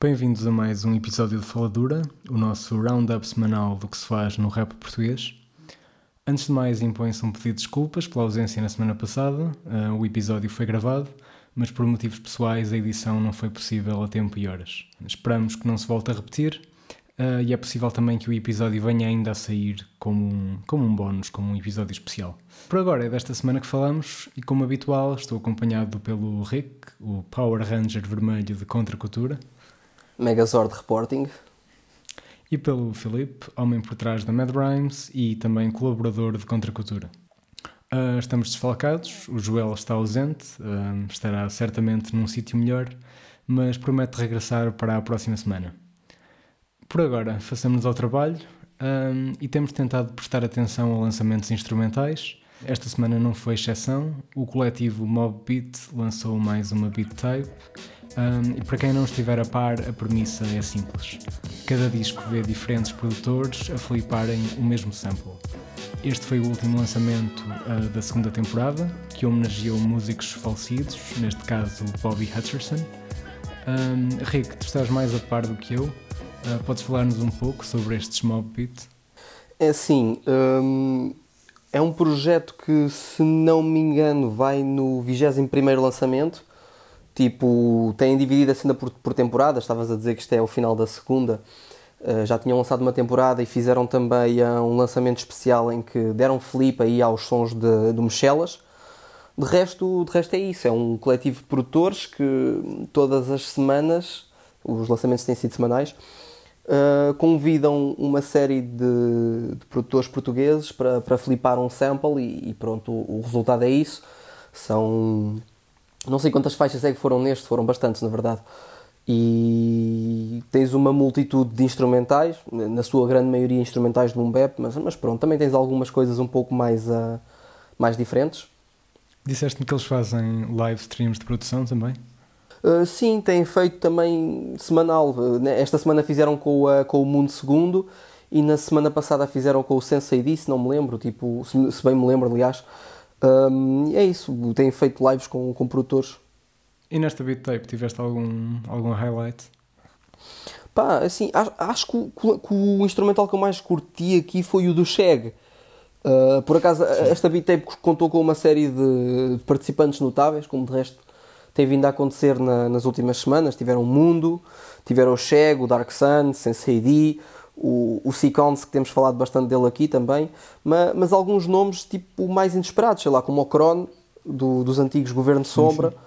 Bem-vindos a mais um episódio de Faladura, o nosso roundup semanal do que se faz no rap português. Antes de mais, impõe-se um pedido de desculpas pela ausência na semana passada. Uh, o episódio foi gravado, mas por motivos pessoais a edição não foi possível a tempo e horas. Esperamos que não se volte a repetir uh, e é possível também que o episódio venha ainda a sair como um, como um bónus, como um episódio especial. Por agora é desta semana que falamos e, como habitual, estou acompanhado pelo Rick, o Power Ranger vermelho de Contracultura. Megazord Reporting. E pelo Filipe, homem por trás da Mad Rhymes e também colaborador de Contracultura. Uh, estamos desfalcados, o Joel está ausente, uh, estará certamente num sítio melhor, mas promete regressar para a próxima semana. Por agora, façamos ao trabalho um, e temos tentado prestar atenção a lançamentos instrumentais. Esta semana não foi exceção, o coletivo Mob Beat lançou mais uma beat type um, e para quem não estiver a par, a premissa é simples. Cada disco vê diferentes produtores a fliparem o mesmo sample. Este foi o último lançamento uh, da segunda temporada, que homenageou músicos falecidos, neste caso Bobby Hutcherson. Um, Rick, tu estás mais a par do que eu. Uh, podes falar-nos um pouco sobre estes Mob Beat? É assim, é um projeto que, se não me engano, vai no 21 lançamento Tipo, têm dividido a cena por, por temporadas. Estavas a dizer que isto é o final da segunda. Uh, já tinham lançado uma temporada e fizeram também uh, um lançamento especial em que deram flip aí aos sons de, de Michelas. De resto, de resto é isso. É um coletivo de produtores que todas as semanas, os lançamentos têm sido semanais, uh, convidam uma série de, de, produtores portugueses para, para flipar um sample e, e pronto, o, o resultado é isso. São não sei quantas faixas é que foram neste, foram bastantes, na verdade. E tens uma multitude de instrumentais, na sua grande maioria instrumentais de boom bap, mas, mas pronto, também tens algumas coisas um pouco mais, uh, mais diferentes. Disseste-me que eles fazem live streams de produção também? Uh, sim, têm feito também semanal. Uh, esta semana fizeram com, uh, com o Mundo Segundo e na semana passada fizeram com o Sensei D, se não me lembro, tipo, se, se bem me lembro, aliás. Um, é isso, tenho feito lives com, com produtores. E nesta beat tape tiveste algum, algum highlight? Pá, assim, acho, acho que, o, que, o instrumental que eu mais curti aqui foi o do Shag. Uh, por acaso, Sim. esta beat tape contou com uma série de participantes notáveis, como de resto tem vindo a acontecer na, nas últimas semanas. Tiveram o Mundo, tiveram o Shag, o Dark Sun, Sensei D, o, o Sequence, que temos falado bastante dele aqui também, mas, mas alguns nomes tipo mais inesperados, sei lá, como o Kron, do, dos antigos Governo Sombra, sim, sim.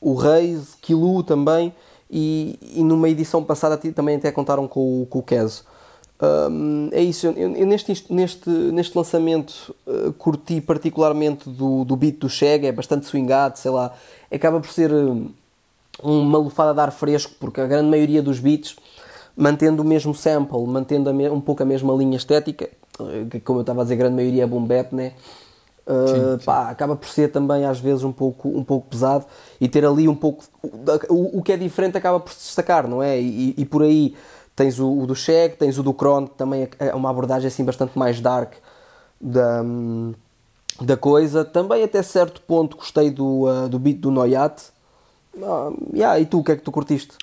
o Reis, Kilu também, e, e numa edição passada também até contaram com, o, com o Keso. Um, é isso, eu, eu, neste, neste, neste lançamento uh, curti particularmente do, do beat do Chega, é bastante swingado, sei lá, acaba por ser uh, uma lufada de ar fresco, porque a grande maioria dos beats mantendo o mesmo sample, mantendo um pouco a mesma linha estética, eh, que como eu estava a dizer, a grande maioria é boom bap, né? Uh, sim, sim. Pá, acaba por ser também às vezes um pouco, um pouco pesado e ter ali um pouco o, o que é diferente acaba por se destacar, não é? E, e por aí tens o, o do Shaq, tens o do Kron, que também é, é uma abordagem assim bastante mais dark da, da coisa. Também até certo ponto gostei do, uh, do beat do Noyat. Uh, yeah, e tu, o que é que tu curtiste?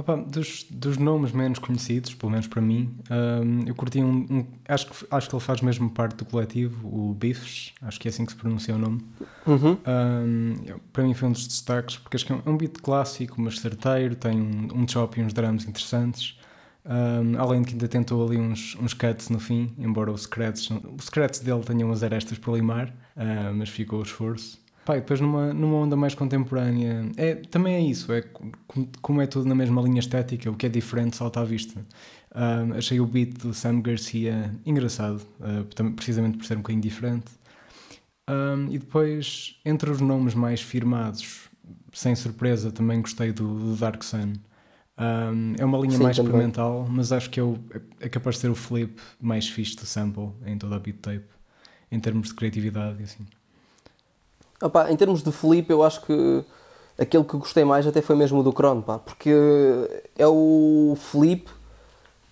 Opa, dos, dos nomes menos conhecidos, pelo menos para mim, um, eu curti um, um, acho, que, acho que ele faz mesmo parte do coletivo, o Biffs, acho que é assim que se pronuncia o nome. Uhum. Um, para mim foi um dos destaques, porque acho que é um beat clássico, mas certeiro, tem um, um chop e uns drums interessantes. além de que ainda tentou ali uns, uns cuts no fim, embora os scratches, os scratches dele tenham umas arestas para limar, uh, mas ficou o esforço. Pá, e depois numa, numa onda mais contemporânea, é, também é isso, é como é tudo na mesma linha estética, o que é diferente salta à vista. Uh, achei o beat do Sam Garcia engraçado, uh, precisamente por ser um bocadinho diferente. Um, e depois, entre os nomes mais firmados, sem surpresa, também gostei do, do Dark Sun. Um, é uma linha Sim, mais também. experimental, mas acho que é, o, é capaz de ser o flip mais fixe do sample em toda a beat tape, em termos de criatividade e assim. Opa, em termos de Felipe, eu acho que aquele que gostei mais até foi mesmo o do Crono, pá, porque é o Felipe.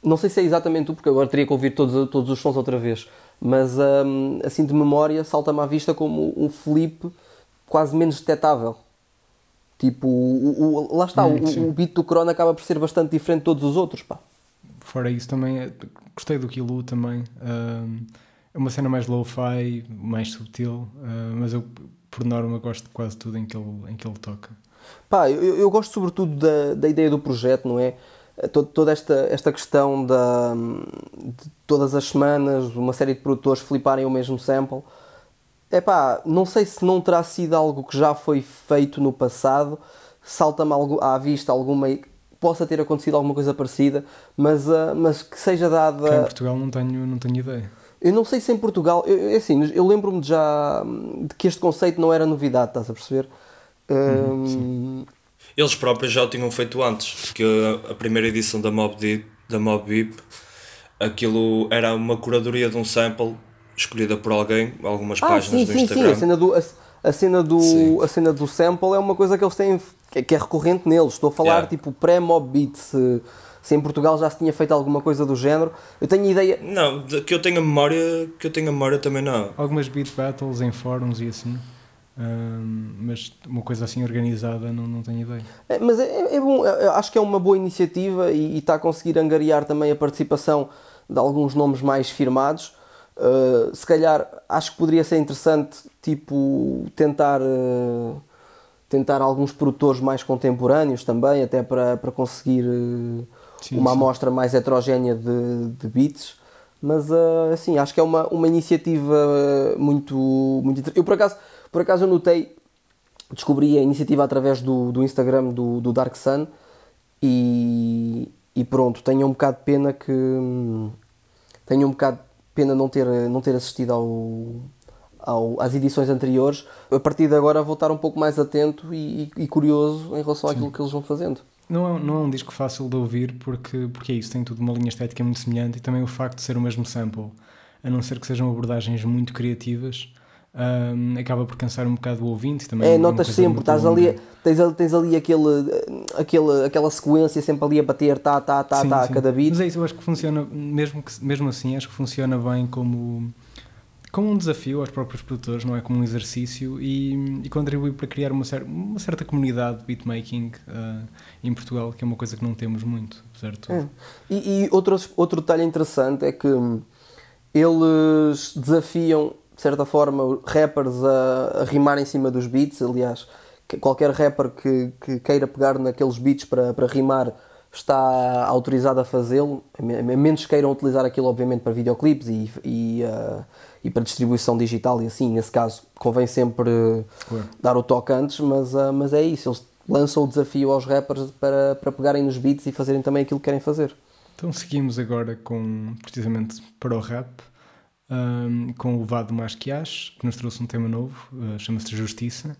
Não sei se é exatamente tu, porque agora teria que ouvir todos, todos os sons outra vez, mas um, assim de memória salta-me à vista como um Felipe quase menos detectável. Tipo, o, o, lá está, hum, o, o, beat do Corona acaba por ser bastante diferente de todos os outros, pá. Fora isso também, é, gostei do Kilo também. é uma cena mais low-fi, mais sutil, uh, mas eu, por norma, gosto de quase tudo em que ele, em que ele toca. Pá, eu, eu gosto sobretudo da, da ideia do projeto, não é? Todo, toda esta, esta questão da, de todas as semanas uma série de produtores fliparem o mesmo sample é pá, não sei se não terá sido algo que já foi feito no passado, salta-me à vista alguma. possa ter acontecido alguma coisa parecida, mas, uh, mas que seja dada. Que em Portugal não tenho, não tenho ideia. Eu não sei se em Portugal. Eu, assim, eu lembro-me já de que este conceito não era novidade, estás a perceber? Uhum, Eles próprios já o tinham feito antes, que a, primeira edição da Mob Deep, da Mob Deep, aquilo era uma curadoria de um sample escolhida por alguém, algumas ah, páginas sim, do sim, Instagram. Sim, a cena do, a, a cena do, a cena do sample é uma coisa que eles têm, que é recorrente neles. Estou a falar yeah. tipo pré-mob beat, se, em Portugal já se tinha feito alguma coisa do género. Eu tenho ideia. Não, que eu tenha memória, que eu tenha memória também não. Algumas beat battles em fóruns e assim. mas uma coisa assim organizada não, não tenho ideia. É, mas é, é bom, é, acho que é uma boa iniciativa e, e está a conseguir angariar também a participação de alguns nomes mais firmados. Uh, se calhar acho que poderia ser interessante tipo tentar uh, tentar alguns produtores mais contemporâneos também até para, para conseguir uh, sim, uma sim. amostra mais heterogénea de, de beats mas assim acho que é uma, uma iniciativa muito muito eu por acaso por acaso eu notei descobri a iniciativa através do, do Instagram do, do Dark Sun e, e pronto tenho um bocado de pena que tenho um bocado Pena não ter, não ter assistido ao, ao, às edições anteriores. A partir de agora vou estar um pouco mais atento e, e curioso em relação Sim. àquilo que eles vão fazendo. Não é, não é um disco fácil de ouvir porque, porque é isso, tem tudo uma linha estética muito semelhante e também o facto de ser o mesmo sample, a não ser que sejam abordagens muito criativas, um, acaba por cansar um bocado o ouvinte. Também é, notas sempre, estás ali, tens, tens ali aquele, aquele, aquela sequência sempre ali a bater, tá, tá, tá, sim, tá, sim. cada beat. Mas é isso, eu acho que funciona, mesmo, que, mesmo assim, acho que funciona bem como, como um desafio aos próprios produtores, não é? Como um exercício e, e contribui para criar uma, cer uma certa comunidade de beatmaking uh, em Portugal, que é uma coisa que não temos muito, certo? É. E, e outro, outro detalhe interessante é que eles desafiam de certa forma, rappers a, a rimar em cima dos beats. Aliás, qualquer rapper que, que queira pegar naqueles beats para, para rimar está autorizado a fazê-lo, a menos queiram utilizar aquilo, obviamente, para videoclipes e, e, uh, e, para distribuição digital e assim. Nesse caso, convém sempre dar o toque antes, mas, uh, mas é isso. Eles lançam o desafio aos rappers para, para pegarem nos beats e fazerem também aquilo que querem fazer. Então seguimos agora com, precisamente, para o rap um, com o Vado Masquias, que nos trouxe um tema novo, uh, chama-se Justiça.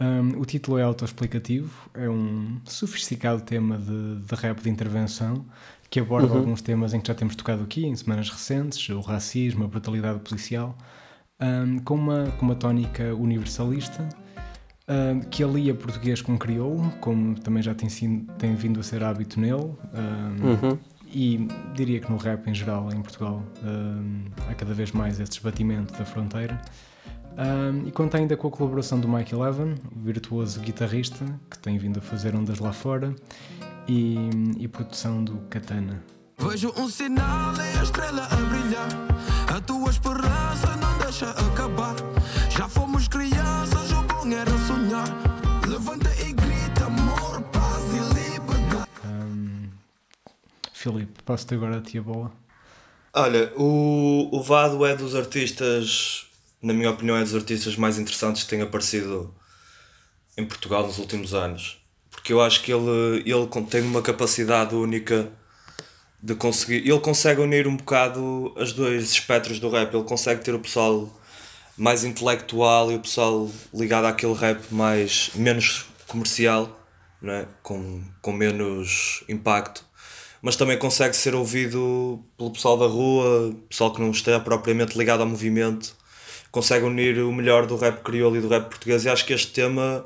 Um, o título é autoexplicativo, é um sofisticado tema de, de rap de intervenção que aborda uhum. alguns temas em que já temos tocado aqui em semanas recentes, o racismo, a brutalidade policial, um, com, uma, com uma tónica universalista que alia português com crioulo, como também já tem, tem vindo a ser hábito nele. Uhum e diria que no rap em geral em Portugal um, há cada vez mais esse desbatimento da fronteira. Um, e conta ainda com a colaboração do Mike Eleven, virtuoso guitarrista que tem vindo a fazer ondas lá fora, e, e produção do Katana. Vejo um sinal e a estrela a brilhar. A tua esperança não deixa acabar. Já fomos crianças, o bom era sonhar. Levanta e grita, amor, paz e Filipe, passo-te agora a ti a bola. Olha, o, o Vado é dos artistas, na minha opinião, é dos artistas mais interessantes que têm aparecido em Portugal nos últimos anos. Porque eu acho que ele, ele tem uma capacidade única de conseguir. Ele consegue unir um bocado os dois espectros do rap. Ele consegue ter o pessoal mais intelectual e o pessoal ligado àquele rap mais menos comercial, né? com, com menos impacto mas também consegue ser ouvido pelo pessoal da rua, pessoal que não está propriamente ligado ao movimento, consegue unir o melhor do rap crioulo e do rap português. E acho que este tema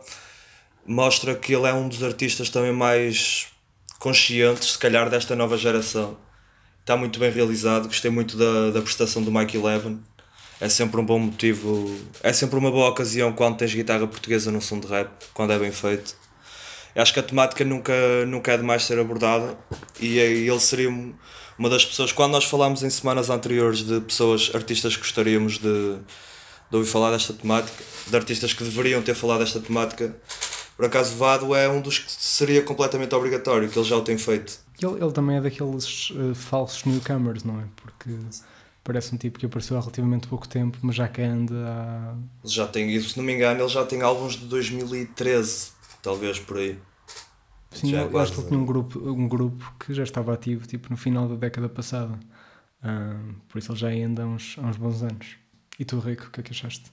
mostra que ele é um dos artistas também mais conscientes, se calhar, desta nova geração. Está muito bem realizado, gostei muito da, da prestação do Mike Eleven. É sempre um bom motivo, é sempre uma boa ocasião quando tens guitarra portuguesa no som de rap, quando é bem feito. acho que a temática nunca, nunca é demais ser abordada e ele seria uma das pessoas. Quando nós falámos em semanas anteriores de pessoas, artistas que gostaríamos de, de ouvir falar desta temática, de artistas que deveriam ter falado desta temática, por acaso Vado é um dos que seria completamente obrigatório, que ele já o tem feito. Ele, ele também é daqueles uh, falsos newcomers, não é? Porque parece um tipo que apareceu há relativamente pouco tempo, mas já que anda há. Já tem, se não me engano, ele já tem álbuns de 2013, talvez por aí. Sim, já eu acho que ele tinha um grupo, um grupo que já estava ativo tipo, no final da década passada. Uh, por isso ele já anda há uns, há uns bons anos. E tu, Rico, o que é que achaste?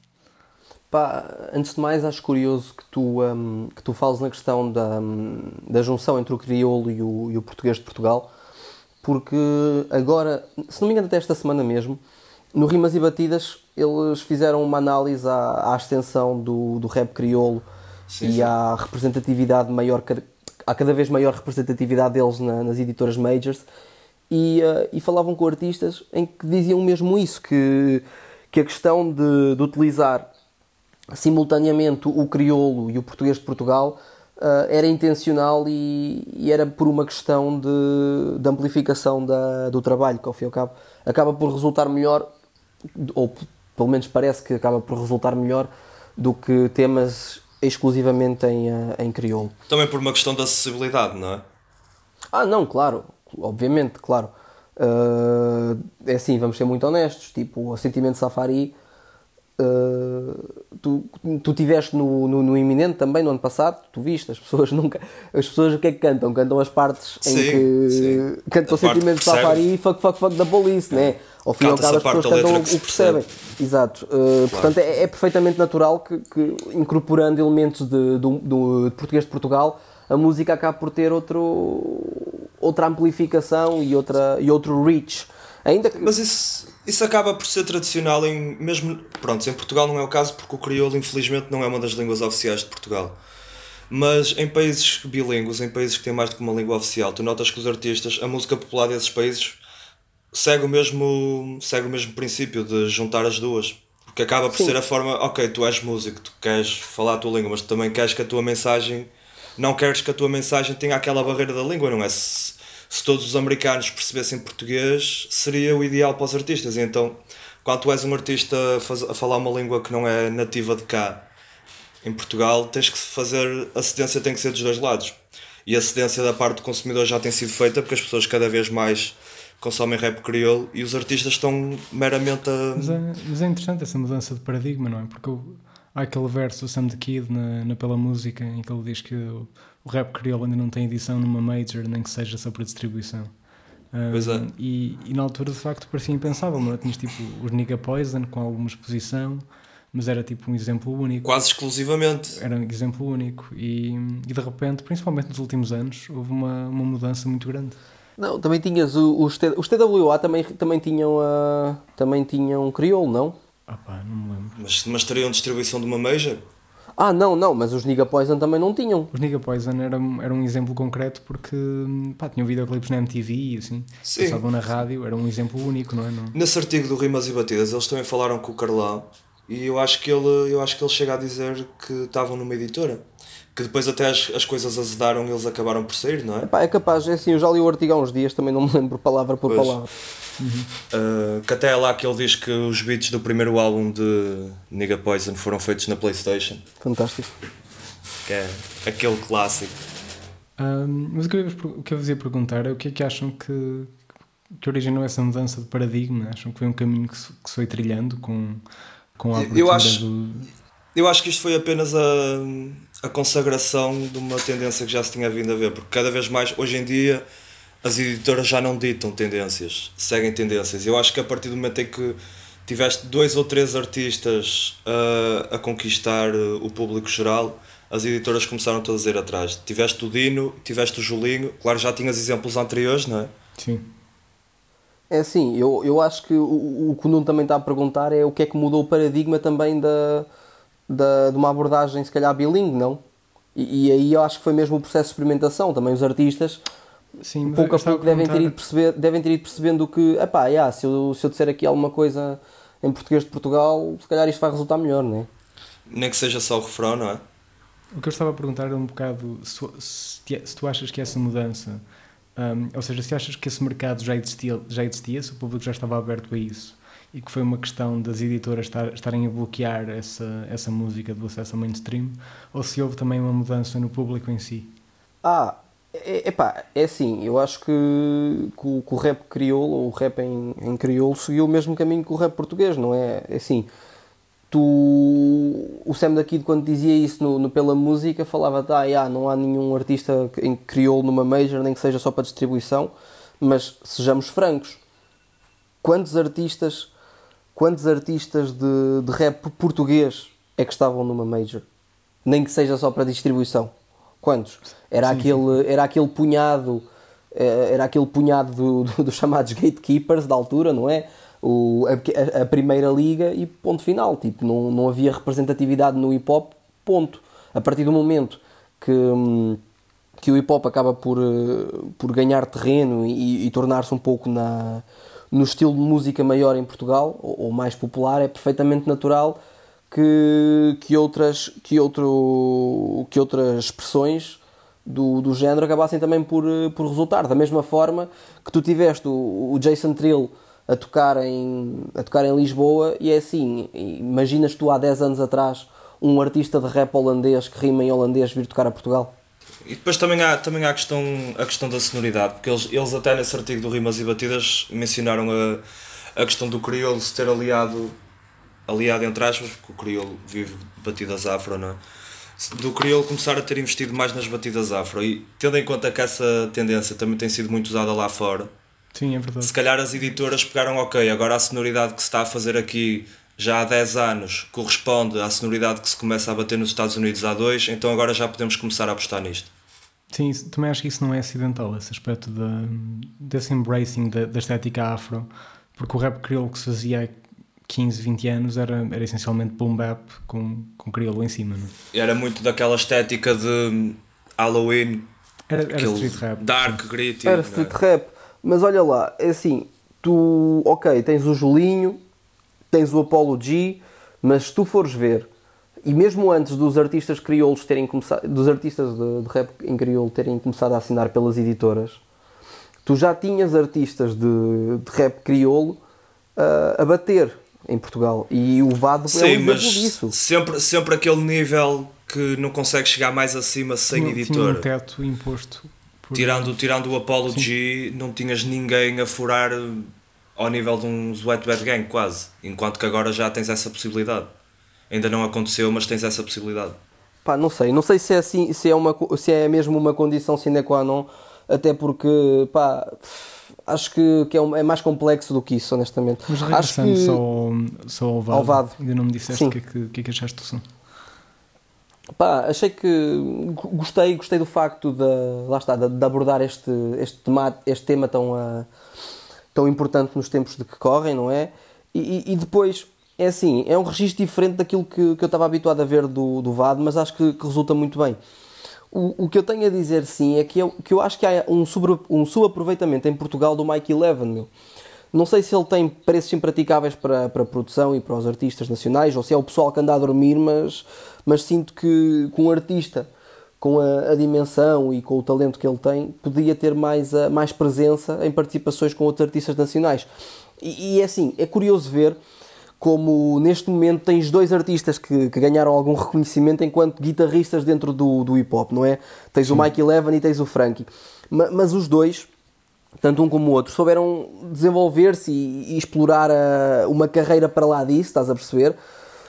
Pá, antes de mais, acho curioso que tu, um, que tu fales na questão da, um, da junção entre o crioulo e o, e o português de Portugal, porque agora, se não me engano, até esta semana mesmo, no Rimas e Batidas, eles fizeram uma análise à, à extensão do, do rap crioulo sim, e sim. à representatividade maior, há cada vez maior representatividade deles na, nas editoras majors, e, uh, e falavam com artistas em que diziam mesmo isso, que que a questão de, de utilizar simultaneamente o crioulo e o português de Portugal uh, era intencional e, e, era por uma questão de, de amplificação da, do trabalho, que ao fim e ao cabo acaba por resultar melhor, ou pelo menos parece que acaba por resultar melhor do que temas exclusivamente em, uh, em crioulo. Também por uma questão de acessibilidade, não é? Ah, não, claro, obviamente, claro. Uh, é assim, vamos ser muito honestos. Tipo, o Sentimento Safari, uh, tu, tu tiveste no, no, no, Iminente também no ano passado, tu viste, as pessoas nunca. As pessoas o que é que cantam? Cantam as partes sim, em que sim. cantam o Sentimento Safari e fuck, fuck, fuck da police, né? Ao fim e ao cabo, as pessoas cantam o que percebem. Exato. Uh, claro. Portanto, é, é, perfeitamente natural que, que incorporando elementos de, do, do, de português de Portugal, a música acaba por ter outro outra amplificação e, outra, e outro reach. Ainda que... Mas isso, isso acaba por ser tradicional em mesmo pronto, em Portugal não é o caso porque o crioulo infelizmente não é uma das línguas oficiais de Portugal. Mas em países bilíngues, em países que têm mais do que uma língua oficial, tu notas que os artistas, a música popular desses países segue o mesmo, segue o mesmo princípio de juntar as duas. Porque acaba por Sim. ser a forma, ok, tu és músico, tu queres falar a tua língua, mas tu também queres que a tua mensagem não queres que a tua mensagem tenha aquela barreira da língua, não é? Se, todos os americanos percebessem português, seria o ideal para os artistas. E então, quando tu és um artista a falar uma língua que não é nativa de cá, em Portugal, tens que fazer. A cedência tem que ser dos dois lados. E a cedência da parte do consumidor já tem sido feita porque as pessoas cada vez mais consomem rap crioulo e os artistas estão meramente a. Mas é, mas é interessante essa mudança de paradigma, não é? Porque eu há aquele verso do Sam the Kid na, na Pela Música em que ele diz que o, o rap crioulo ainda não tem edição numa major, nem que seja só para distribuição. Um, pois é. E, e, na altura de facto parecia impensável, não é? Tinhas tipo os Nigga Poison com alguma exposição, mas era tipo um exemplo único. Quase exclusivamente. Era um exemplo único e, e de repente, principalmente nos últimos anos, houve uma, uma mudança muito grande. Não, também tinhas o, os, T, os TWA também, também tinham uh, também tinham crioulo, não? Ah pá, não me lembro. Mas, mas teriam distribuição de uma major? Ah, não, não, mas os Nigga Poison também não tinham. Os Nigga Poison era, era um exemplo concreto porque pá, tinham videoclipes na MTV e assim, Sim. passavam na rádio, era um exemplo único, não é? Não? Nesse artigo do Rimas e Batidas, eles também falaram com o Carlão e eu acho que ele, eu acho que ele chega a dizer que estavam numa editora. Que depois até as, as coisas azedaram e eles acabaram por sair, não é? Epá, é capaz, é assim, eu já li o artigo há uns dias, também não me lembro palavra por pois. palavra. Uhum. Uh, que até é lá que ele diz que os beats do primeiro álbum de Nigga Poison foram feitos na Playstation. Fantástico. Que é aquele clássico. Um, mas o que, eu, o que eu vos ia perguntar é o que é que acham que, que originou essa mudança de paradigma? Acham que foi um caminho que se, que se foi trilhando com, com a eu acho, do... eu acho que isto foi apenas a, a consagração de uma tendência que já se tinha vindo a ver, porque cada vez mais, hoje em dia as editoras já não ditam tendências, seguem tendências. Eu acho que a partir do momento em que tiveste dois ou três artistas a, a conquistar o público geral, as editoras começaram todas a ir atrás. Tiveste o Dino, tiveste o Julinho, claro, já tinhas exemplos anteriores, não é? Sim. É assim, eu, eu acho que o, o que o Nuno também está a perguntar é o que é que mudou o paradigma também da, da, de uma abordagem, se calhar, bilingue, não? E, e aí eu acho que foi mesmo o processo de experimentação. Também os artistas Sim, pouco a pouco devem ter, ido perceber, devem ter ido percebendo que, epá, yeah, se, eu, se eu disser aqui alguma coisa em português de Portugal, se calhar isto vai resultar melhor, não é? Nem que seja só o refrão, não é? O que eu estava a perguntar era um bocado se, se, tu achas que essa mudança, um, ou seja, se achas que esse mercado já existia, já existia, se o público já estava aberto a isso e que foi uma questão das editoras estar, estarem a bloquear essa, essa música do acesso ao mainstream, ou se houve também uma mudança no público em si? Ah, é, epá, é assim, eu acho que, que, o, que o rap crioulo, ou o rap em, em crioulo, seguiu o mesmo caminho que o rap português, não é? É assim, tu, o Sam da Kid quando dizia isso no, no pela música falava ah, não há nenhum artista em crioulo numa major, nem que seja só para distribuição, mas sejamos francos, quantos artistas quantos artistas de, de rap português é que estavam numa major? Nem que seja só para distribuição. Quantos? Era, sim, aquele, sim. era aquele punhado eh, era aquele punhado dos do, do chamados gatekeepers da altura, não é? O, a, a, primeira liga e ponto final. Tipo, não, não havia representatividade no hip hop, ponto. A partir do momento que, que o hip hop acaba por, eh, por ganhar terreno e, e tornar-se um pouco na, no estilo de música maior em Portugal, ou, ou mais popular, é perfeitamente natural que, que, outras, que, outro, que outras expressões do, do género acabassem também por, por resultar. Da mesma forma que tu tiveste o, o Jason Trill a tocar, em, a tocar em Lisboa, e é assim: imaginas tu há 10 anos atrás um artista de rap holandês que rima em holandês vir tocar a Portugal? E depois também há, também há a, questão, a questão da sonoridade, porque eles, eles até nesse artigo do Rimas e Batidas mencionaram a, a questão do crioulo se ter aliado, aliado entre aspas, porque o crioulo vive batidas afro, não é? Do crioulo começar a ter investido mais nas batidas afro e tendo em conta que essa tendência também tem sido muito usada lá fora, Sim, é verdade. se calhar as editoras pegaram, ok, agora a sonoridade que se está a fazer aqui já há 10 anos corresponde à sonoridade que se começa a bater nos Estados Unidos há 2, então agora já podemos começar a apostar nisto. Sim, também acho que isso não é acidental, esse aspecto de, desse embracing da, da estética afro, porque o rap crioulo que se fazia há 15, 20 anos era, era essencialmente boom bap com, com crioulo em cima. Não? É? Era muito daquela estética de Halloween, era, era street rap. Dark, gritty. Era street é? rap, mas olha lá, é assim, tu, ok, tens o Julinho, tens o Apollo G, mas se tu fores ver e mesmo antes dos artistas crioulos terem começado, dos artistas de, de, rap em crioulo terem começado a assinar pelas editoras, tu já tinhas artistas de, de rap crioulo uh, a bater em Portugal. E o Vado Sim, é um mas disso. Sempre, sempre aquele nível que não consegue chegar mais acima sem editora. Tinha um teto imposto. Por... Tirando, tirando o Apollo Sim. G, não tinhas ninguém a furar ao nível de um Wet Bad Gang, quase. Enquanto que agora já tens essa possibilidade ainda não aconteceu, mas tens essa possibilidade. Pá, não sei, não sei se é assim, se é, uma, se é mesmo uma condição sine qua non, até porque, pá, acho que, que é, um, é mais complexo do que isso, honestamente. Mas regressando acho que... só, só ao VAD, ao VAD, ainda não me disseste o que, é que, que, é que achaste do som. Pá, achei que gostei, gostei do facto de, lá está, de, de abordar este, este, tema, este tema tão, uh, tão importante nos tempos de que correm, não é? E, e, depois é assim, é um registro diferente daquilo que, que eu estava habituado a ver do, do VAD, mas acho que, que resulta muito bem. O, o, que eu tenho a dizer sim é que eu, que eu acho que há um, sobre, um subaproveitamento em Portugal do Mike Eleven, meu. Não sei se ele tem preços impraticáveis para, para a produção e para os artistas nacionais, ou se é o pessoal que anda a dormir, mas, mas sinto que, com um artista com a, a, dimensão e com o talento que ele tem, podia ter mais, a, mais presença em participações com outros artistas nacionais. E, é assim, é curioso ver como neste momento tens dois artistas que, que, ganharam algum reconhecimento enquanto guitarristas dentro do, do hip hop, não é? Tens Sim. o Mike Eleven e tens o Frankie. Mas, mas, os dois, tanto um como o outro, souberam desenvolver-se e, e, explorar a, uma carreira para lá disso, estás a perceber?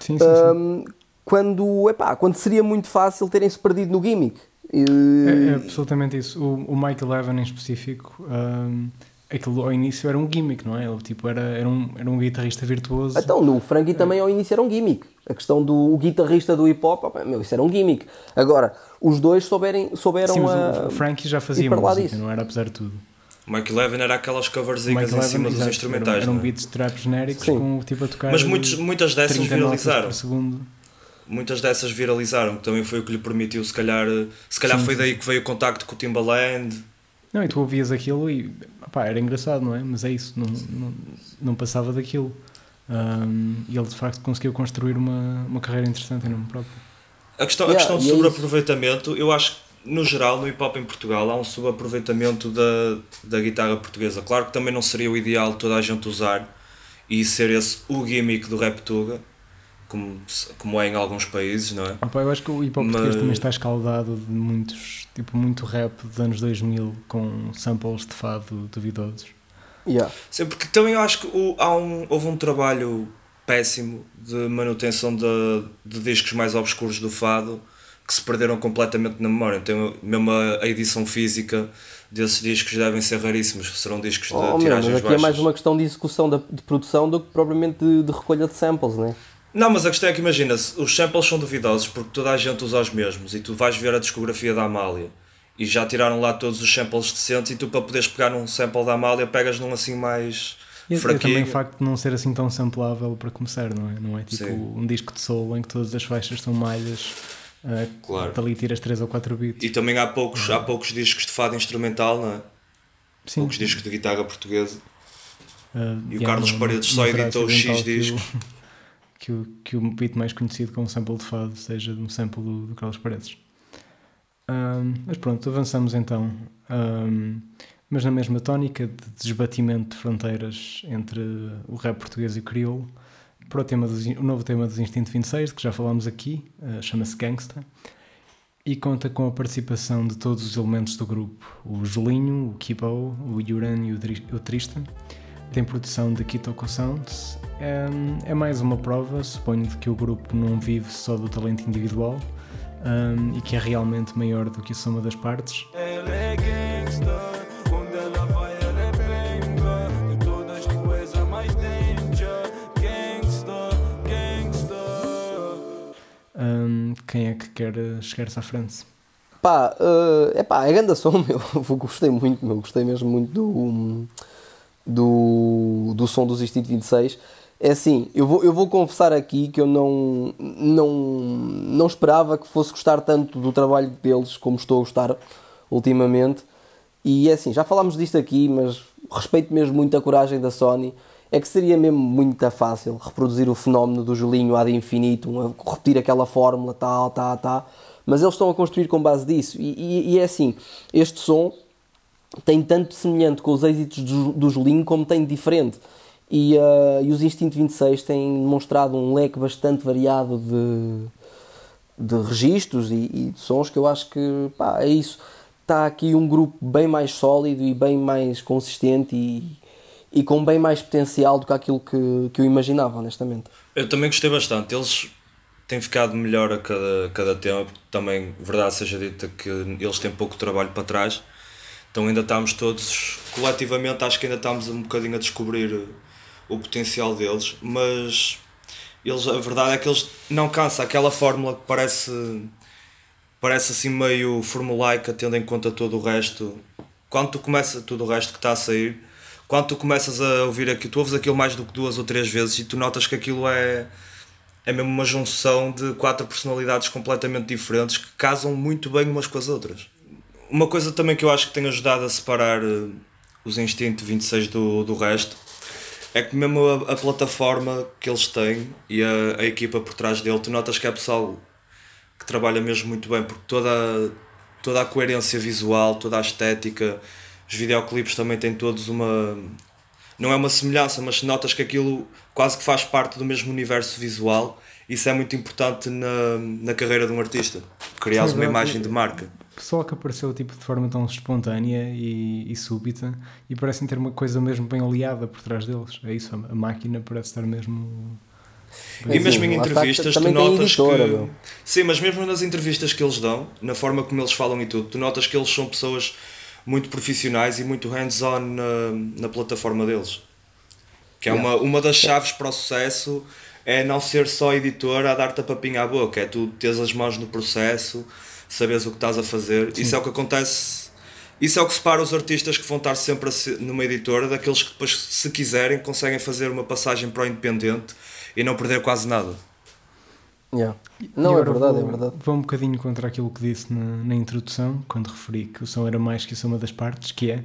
Sim, sim, um, sim. Quando, epá, quando seria muito fácil terem-se perdido no gimmick. É, é, absolutamente isso. O, o Mike Eleven em específico. Um aquilo ao início era um gimmick, não é? Ele tipo, era, era, um, era um guitarrista virtuoso. Então, no Frankie é. também ao início era um gimmick. A questão do guitarrista do hip hop, meu, isso era um gimmick. Agora, os dois souberem, souberam Sim, a. O Frankie já fazia música, disso. não era apesar de tudo. O Mike Levin era aquelas coverzinhas em cima dos instrumentais. Eram, eram é? beats trap genéricos Sim. com tipo a tocar. Mas muitos, muitas dessas viralizaram. Muitas dessas viralizaram, que também foi o que lhe permitiu, se calhar, se calhar sim, foi daí que veio o contacto com o Timbaland. Não, e tu ouvias aquilo e pá, era engraçado, não é? Mas é isso, não, não, não passava daquilo. Um, e ele de facto conseguiu construir uma, uma carreira interessante em nome próprio. A questão, yeah, a questão de é sobreaproveitamento, eu acho que no geral no hip hop em Portugal há um subaproveitamento da, da guitarra portuguesa. Claro que também não seria o ideal toda a gente usar e ser esse o gimmick do rap tuga, como, como é em alguns países, não é? Opa, eu acho que o hip hop Mas... português também está escaldado de muitos, tipo, muito rap dos anos 2000 com samples de fado duvidosos. Yeah. Sim, porque também eu acho que o, há um, houve um trabalho péssimo de manutenção de, de discos mais obscuros do fado que se perderam completamente na memória. Então, mesmo a, a edição física desses discos devem ser raríssimos, serão discos de oh, tiragens mas aqui baixas. é mais uma questão de execução de, de produção do que propriamente de, de, recolha de samples, não é? Não, mas a questão é que imagina, os samples são duvidosos porque toda a gente usa os mesmos e tu vais ver a discografia da Amália e já tiraram lá todos os samples decentes e tu para poderes pegar um sample da Amália pegas num assim mais e, fraquinho. E também o facto de não ser assim tão samplável para começar, não é? Não é tipo Sim. um disco de solo em que todas as faixas são malhas Uh, claro. Dali tiras 3 ou 4 bits. E também há poucos, há poucos discos de fado instrumental, não é? Sim. Poucos discos de guitarra portuguesa. Uh, e o Carlos Paredes só editou X discos. Que o, que o beat mais conhecido com um sample de fado seja um sample do, do Carlos Paredes. Um, mas pronto, avançamos então. Um, mas na mesma tónica de desbatimento de fronteiras entre o rap português e o crioulo para o, tema dos, o novo tema dos Instinto 26, que já falámos aqui, uh, chama-se Gangsta, e conta com a participação de todos os elementos do grupo: o Julinho, o Kibo, o Yuran e o, Tristan. Tem produção de Kitoko Sounds. É, é, mais uma prova, suponho, de que o grupo não vive só do talento individual um, e que é realmente maior do que a soma das partes. É Um, quem é que quer chegar-se à frente? Pá, uh, epá, é grande som, meu. gostei muito, meu. Gostei mesmo muito do, do, do som dos Instinto 26. É assim, eu vou, eu vou confessar aqui que eu não, não, não esperava que fosse gostar tanto do trabalho deles como estou a gostar ultimamente. E é assim, já falámos disto aqui, mas respeito mesmo muito a coragem da Sony é que seria mesmo muito fácil reproduzir o fenómeno do Julinho ad infinitum, repetir aquela fórmula, tal, tal, tal, mas eles estão a construir com base disso. E, e, e é assim, este som tem tanto semelhante com os êxitos do, do Julinho como tem diferente. E, uh, e os Instinto 26 têm demonstrado um leque bastante variado de, de registros e, e de sons que eu acho que pá, é isso. Está aqui um grupo bem mais sólido e bem mais consistente e, e com bem mais potencial do que aquilo que, que eu imaginava, honestamente. Eu também gostei bastante. Eles têm ficado melhor a cada, cada tema, porque também, verdade seja dita, que eles têm pouco trabalho para trás. Então ainda estamos todos, coletivamente, acho que ainda estamos um bocadinho a descobrir o potencial deles, mas eles, a verdade é que eles não cansam aquela fórmula que parece, parece assim meio formulaica, tendo em conta todo o resto. Quando tu começa tudo o resto que está a sair, quando tu começas a ouvir aquilo, tu ouves aquilo mais do que duas ou três vezes e tu notas que aquilo é, é mesmo uma junção de quatro personalidades completamente diferentes que casam muito bem umas com as outras. Uma coisa também que eu acho que tem ajudado a separar uh, os Instinto 26 do, do resto é que mesmo a, a plataforma que eles têm e a, a, equipa por trás dele, tu notas que é pessoal que trabalha mesmo muito bem, porque toda, toda a coerência visual, toda a estética, os videoclipes também têm todos uma. Não é uma semelhança, mas notas que aquilo quase que faz parte do mesmo universo visual. Isso é muito importante na, na carreira de um artista. Criar uma imagem de marca. Só que apareceu tipo, de forma tão espontânea e, e súbita e parecem ter uma coisa mesmo bem aliada por trás deles. É isso, a máquina parece estar mesmo. E mesmo em entrevistas, tu notas editora, que. Meu. Sim, mas mesmo nas entrevistas que eles dão, na forma como eles falam e tudo, tu notas que eles são pessoas muito profissionais e muito hands-on na, na plataforma deles. Que é yeah. uma, uma das chaves para o sucesso é não ser só editor a dar-te a papinha à boca, é tu teres as mãos no processo, saberes o que estás a fazer. Sim. Isso é o que acontece. Isso é o que separa os artistas que vão estar sempre numa editora daqueles que depois, se quiserem, conseguem fazer uma passagem para o independente e não perder quase nada. Yeah. Não, é verdade, vou, é verdade. Vou um bocadinho contra aquilo que disse na, na, introdução, quando referi que o som era mais que a soma das partes, que é.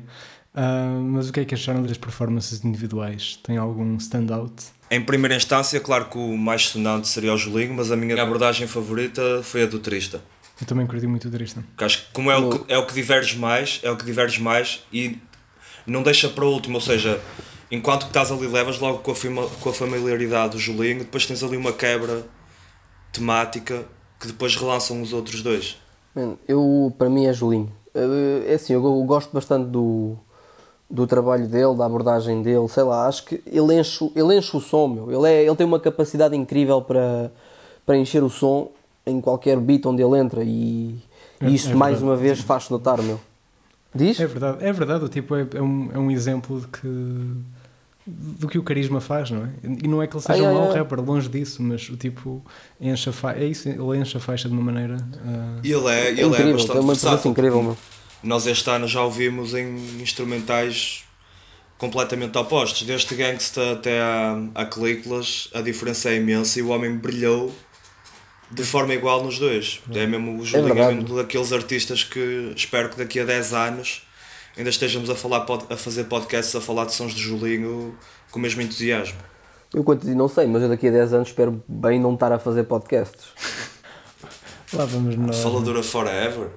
Uh, mas o que é que acharam das performances individuais? Tem algum standout? Em primeira instância, claro que o mais sonante seria o Julinho, mas a minha abordagem favorita foi a do Trista. Eu também curti muito o Trista. Porque acho que como é o que, é o que diverge mais, é o que diverge mais e não deixa para o último, ou seja, enquanto que estás ali levas logo com a, com a familiaridade do Julinho, depois tens ali uma quebra temática que depois relançam os outros dois. eu, para mim é Julinho. É assim, eu gosto bastante do, do trabalho dele, da abordagem dele, sei lá, acho que ele enche, ele enche o som, meu. Ele, é, ele tem uma capacidade incrível para, para encher o som em qualquer beat onde ele entra e, e é, isso é mais uma vez faz notar, meu. Diz? É verdade, é verdade, o tipo é, é, um, é um exemplo de que do que o carisma faz, não é? E não é que ele seja ai, um mau rapper, longe disso, mas o tipo enche a faixa, é isso, ele enche a faixa de uma maneira. Uh... Ele é, ele é, incrível, é bastante tem uma versátil. incrível, meu. Nós este ano já ouvimos em instrumentais completamente opostos, desde Gangsta até a, a a diferença é imensa e o homem brilhou de forma igual nos dois. É mesmo o Julinho é, é mesmo daqueles artistas que espero que daqui a 10 anos ainda estejamos a, falar, a fazer podcasts a falar de sons de Julinho com o mesmo entusiasmo. Eu quanto não sei, mas eu daqui a 10 anos espero bem não estar a fazer podcasts. Lá vamos nós. Faladora Forever.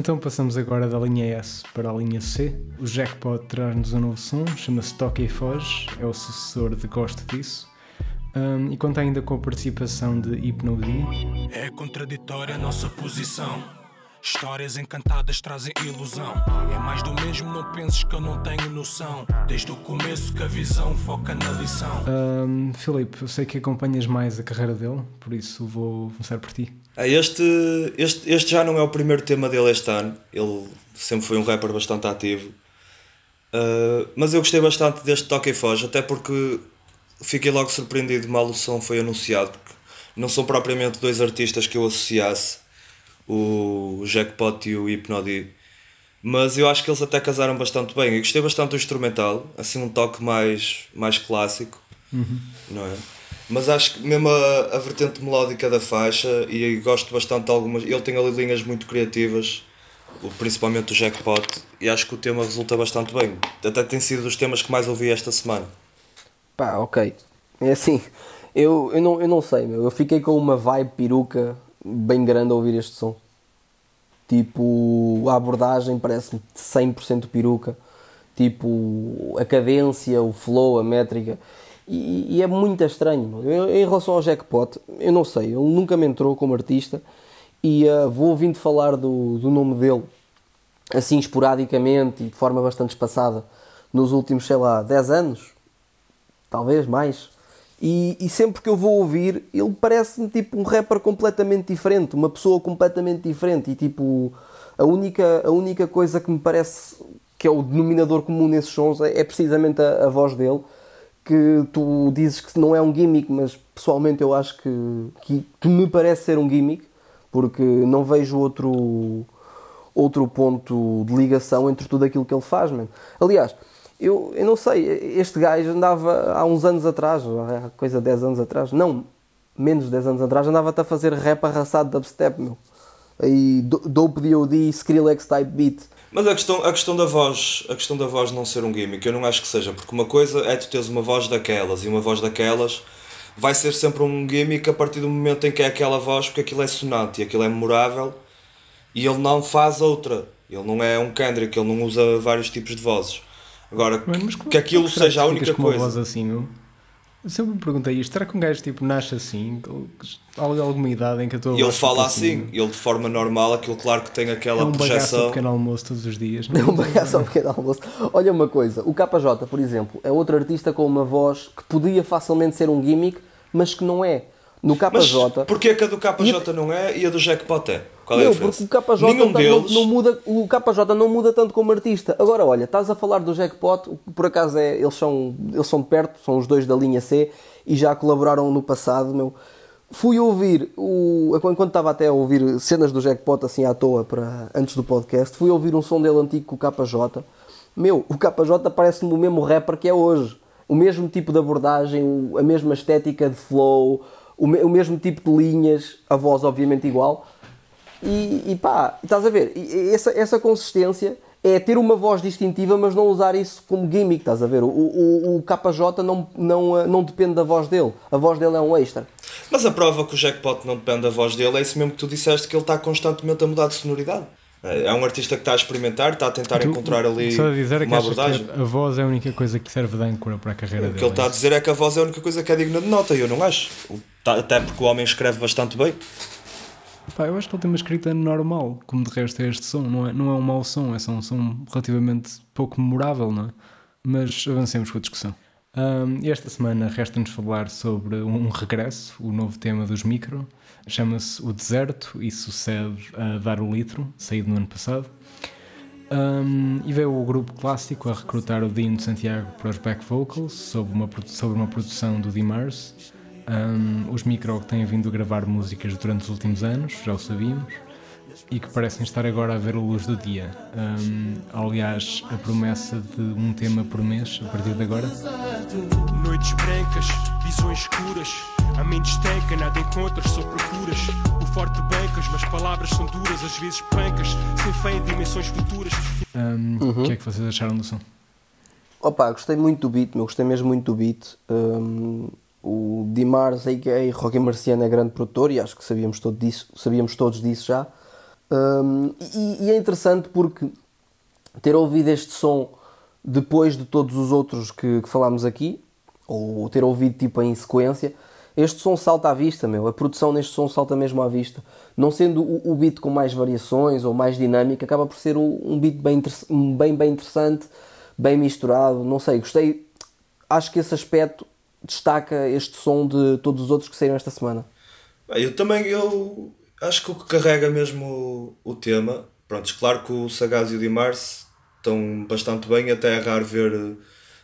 Então passamos agora da linha S para a linha C. O Jackpot traz-nos um novo som, chama-se Toque e Foge, é o sucessor de Gosto Disso. Um, e conta ainda com a participação de Hypno. É contraditória a nossa posição. Histórias encantadas trazem ilusão. É mais do mesmo, não penses que eu não tenho noção. Desde o começo que a visão foca na lição. Um, Filipe, eu sei que acompanhas mais a carreira dele, por isso vou começar por ti. Ah, este, este, este já não é o primeiro tema dele este ano. Ele sempre foi um rapper bastante ativo. Uh, mas eu gostei bastante deste Toque e Foge, até porque fiquei logo surpreendido mal o som foi anunciado, porque não são propriamente dois artistas que eu associasse, o Jackpot e o Hypnody. Mas eu acho que eles até casaram bastante bem. Eu gostei bastante do instrumental, assim um toque mais, mais clássico, uhum. não é? Mas acho que mesmo a, a vertente melódica da faixa, e gosto bastante de algumas. Ele tem ali linhas muito criativas, principalmente o Jackpot, e acho que o tema resulta bastante bem. Até tem sido dos temas que mais ouvi esta semana. Pá, ok. É assim, eu, eu, não, eu não sei, meu. Eu fiquei com uma vibe peruca bem grande a ouvir este som. Tipo, a abordagem parece-me 100% peruca. Tipo, a cadência, o flow, a métrica e, e é muito estranho. Eu, em relação ao Jackpot, eu não sei, ele nunca me entrou como artista e uh, vou ouvindo falar do, do nome dele assim esporadicamente e de forma bastante espaçada nos últimos, sei lá, 10 anos, talvez mais. E, e, sempre que eu vou ouvir, ele parece-me tipo um rapper completamente diferente, uma pessoa completamente diferente. E tipo, a única, a única coisa que me parece que é o denominador comum nesses sons é, é precisamente a, a voz dele que tu dizes que não é um gimmick, mas pessoalmente eu acho que, que, que me parece ser um gimmick, porque não vejo outro, outro ponto de ligação entre tudo aquilo que ele faz. Man. Aliás, eu, eu não sei, este gajo andava há uns anos atrás, coisa de 10 anos atrás, não, menos de 10 anos atrás, andava-te a fazer rap arrasado dubstep, meu. Aí, Dope DOD, Skrillex type beat mas a questão, a questão da voz, a questão da voz não ser um gimmick, eu não acho que seja, porque uma coisa é tu teres uma voz daquelas e uma voz daquelas vai ser sempre um gimmick a partir do momento em que é aquela voz, porque aquilo é sonante e aquilo é memorável e ele não faz outra. Ele não é um Kendrick, ele não usa vários tipos de vozes. Agora, mas, que, que aquilo seja a única coisa. Uma voz assim, não? Eu sempre me perguntei isto, será que um gajo tipo nasce assim? Há alguma idade em que a tua E ele fala assim, assim, ele de forma normal, aquilo claro que tem aquela é um projeção. É um pequeno almoço todos os dias. Não? É um bagaço ao pequeno almoço. Olha uma coisa, o KJ, por exemplo, é outro artista com uma voz que podia facilmente ser um gimmick, mas que não é. No KJ. Mas porquê que a do KJ não é e a do Jackpot é? Qual é a porque o KJ Nenhum deles... não, não, muda, o KJ não muda tanto como artista. Agora, olha, estás a falar do Jackpot, por acaso é, eles, são, eles são de perto, são os dois da linha C e já colaboraram no passado, meu. Fui ouvir, o, enquanto estava até a ouvir cenas do Jackpot assim à toa para, antes do podcast, fui ouvir um som dele antigo com o KJ. Meu, o KJ parece-me o mesmo rapper que é hoje. O mesmo tipo de abordagem, a mesma estética de flow, o, me, o mesmo tipo de linhas, a voz obviamente igual e, e pá, estás a ver, essa, essa consistência é ter uma voz distintiva, mas não usar isso como gimmick, estás a ver? O, o, o KJ não, não, não depende da voz dele, a voz dele é um extra. Mas a prova que o Jackpot não depende da voz dele é isso mesmo que tu disseste, que ele está constantemente a mudar de sonoridade. É um artista que está a experimentar, está a tentar tu, encontrar ali só a dizer é uma abordagem. a voz é a única coisa que serve de âncora para a carreira o dele. O que ele está a é dizer é que a voz é a única coisa que é digna de nota, e eu não acho. Até porque o homem escreve bastante bem. Pá, eu acho que ele tem uma escrita normal, como de resto é este som. Não é, não é um mau som, é só um som relativamente pouco memorável, não é? Mas avancemos com a discussão. Um, esta semana resta-nos falar sobre um regresso, o novo tema dos Micro. Chama-se O Deserto e sucede a Dar o Litro, saído no ano passado. Um, e veio o grupo clássico a recrutar o Dino de Santiago para os back vocals, sobre uma, sobre uma produção do Dimars. Um, os Micro têm vindo a gravar músicas durante os últimos anos, já o sabíamos, e que parecem estar agora a ver a luz do dia. Um, aliás, a promessa de um tema por mês a partir de agora. Noites brancas, visões escuras, a mente estanca, nada encontras, só procuras. O forte bancas, mas palavras são duras, às vezes pancas, sem fé em dimensões futuras. Um, uhum. O que é que vocês acharam do som? Opa, gostei muito do beat, meu, gostei mesmo muito do beat. Um, o Dimars, a.k.a. Rocky Marciano, é grande produtor e acho que sabíamos, todo disso, sabíamos todos disso já. Um, e, e, é interessante porque ter ouvido este som depois de todos os outros que, que falámos aqui, ou ter ouvido tipo em sequência, este som salta à vista, meu. A produção neste som salta mesmo à vista. Não sendo o, o beat com mais variações ou mais dinâmica, acaba por ser um, um beat bem, bem, bem interessante, bem misturado. Não sei, gostei. Acho que esse aspecto destaca este som de todos os outros que saíram esta semana? Eu também eu acho que o que carrega mesmo o, o tema, pronto, claro que o Sagaz e o Dimars estão bastante bem, até é raro ver